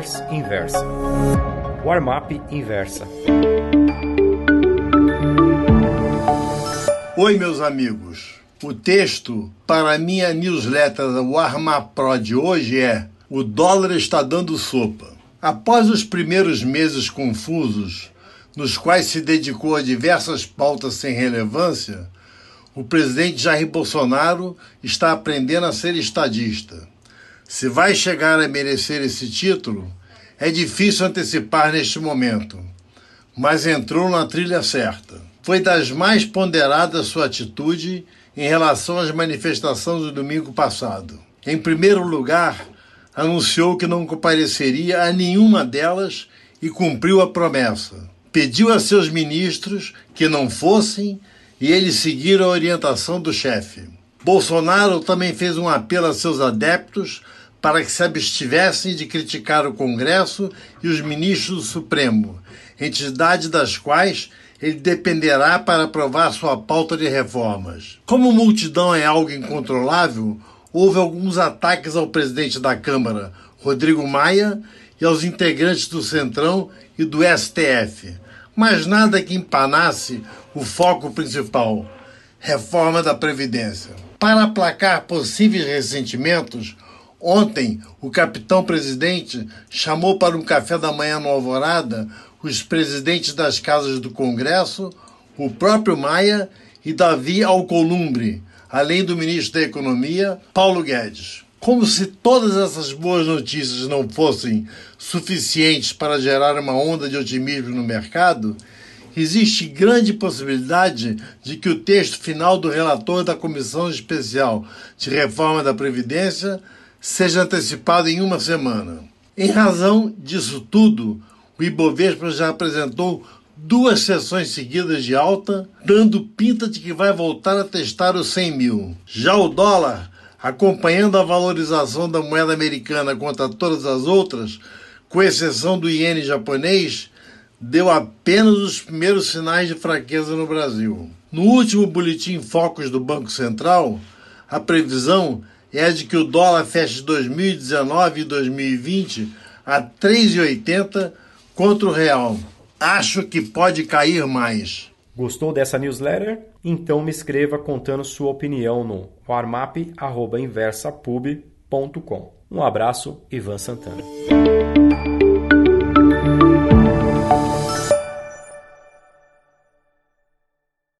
newsletters Inversa. Warmap Inversa. Oi, meus amigos. O texto para minha newsletter Warmap Pro de hoje é: O dólar está dando sopa. Após os primeiros meses confusos, nos quais se dedicou a diversas pautas sem relevância, o presidente Jair Bolsonaro está aprendendo a ser estadista. Se vai chegar a merecer esse título, é difícil antecipar neste momento, mas entrou na trilha certa. Foi das mais ponderadas sua atitude em relação às manifestações do domingo passado. Em primeiro lugar, anunciou que não compareceria a nenhuma delas e cumpriu a promessa. Pediu a seus ministros que não fossem e eles seguiram a orientação do chefe. Bolsonaro também fez um apelo a seus adeptos para que se abstivessem de criticar o Congresso e os ministros do Supremo, entidade das quais ele dependerá para aprovar sua pauta de reformas. Como multidão é algo incontrolável, houve alguns ataques ao presidente da Câmara, Rodrigo Maia, e aos integrantes do Centrão e do STF, mas nada que empanasse o foco principal: reforma da Previdência. Para aplacar possíveis ressentimentos, Ontem, o capitão presidente chamou para um café da manhã no Alvorada os presidentes das casas do Congresso, o próprio Maia e Davi Alcolumbre, além do ministro da Economia, Paulo Guedes. Como se todas essas boas notícias não fossem suficientes para gerar uma onda de otimismo no mercado, existe grande possibilidade de que o texto final do relator da Comissão Especial de Reforma da Previdência seja antecipado em uma semana. Em razão disso tudo, o Ibovespa já apresentou duas sessões seguidas de alta, dando pinta de que vai voltar a testar os 100 mil. Já o dólar, acompanhando a valorização da moeda americana contra todas as outras, com exceção do iene japonês, deu apenas os primeiros sinais de fraqueza no Brasil. No último boletim Focus do Banco Central, a previsão é de que o dólar feche 2019 e 2020 a 3,80 contra o real. Acho que pode cair mais. Gostou dessa newsletter? Então me escreva contando sua opinião no warmap.inversapub.com. Um abraço, Ivan Santana.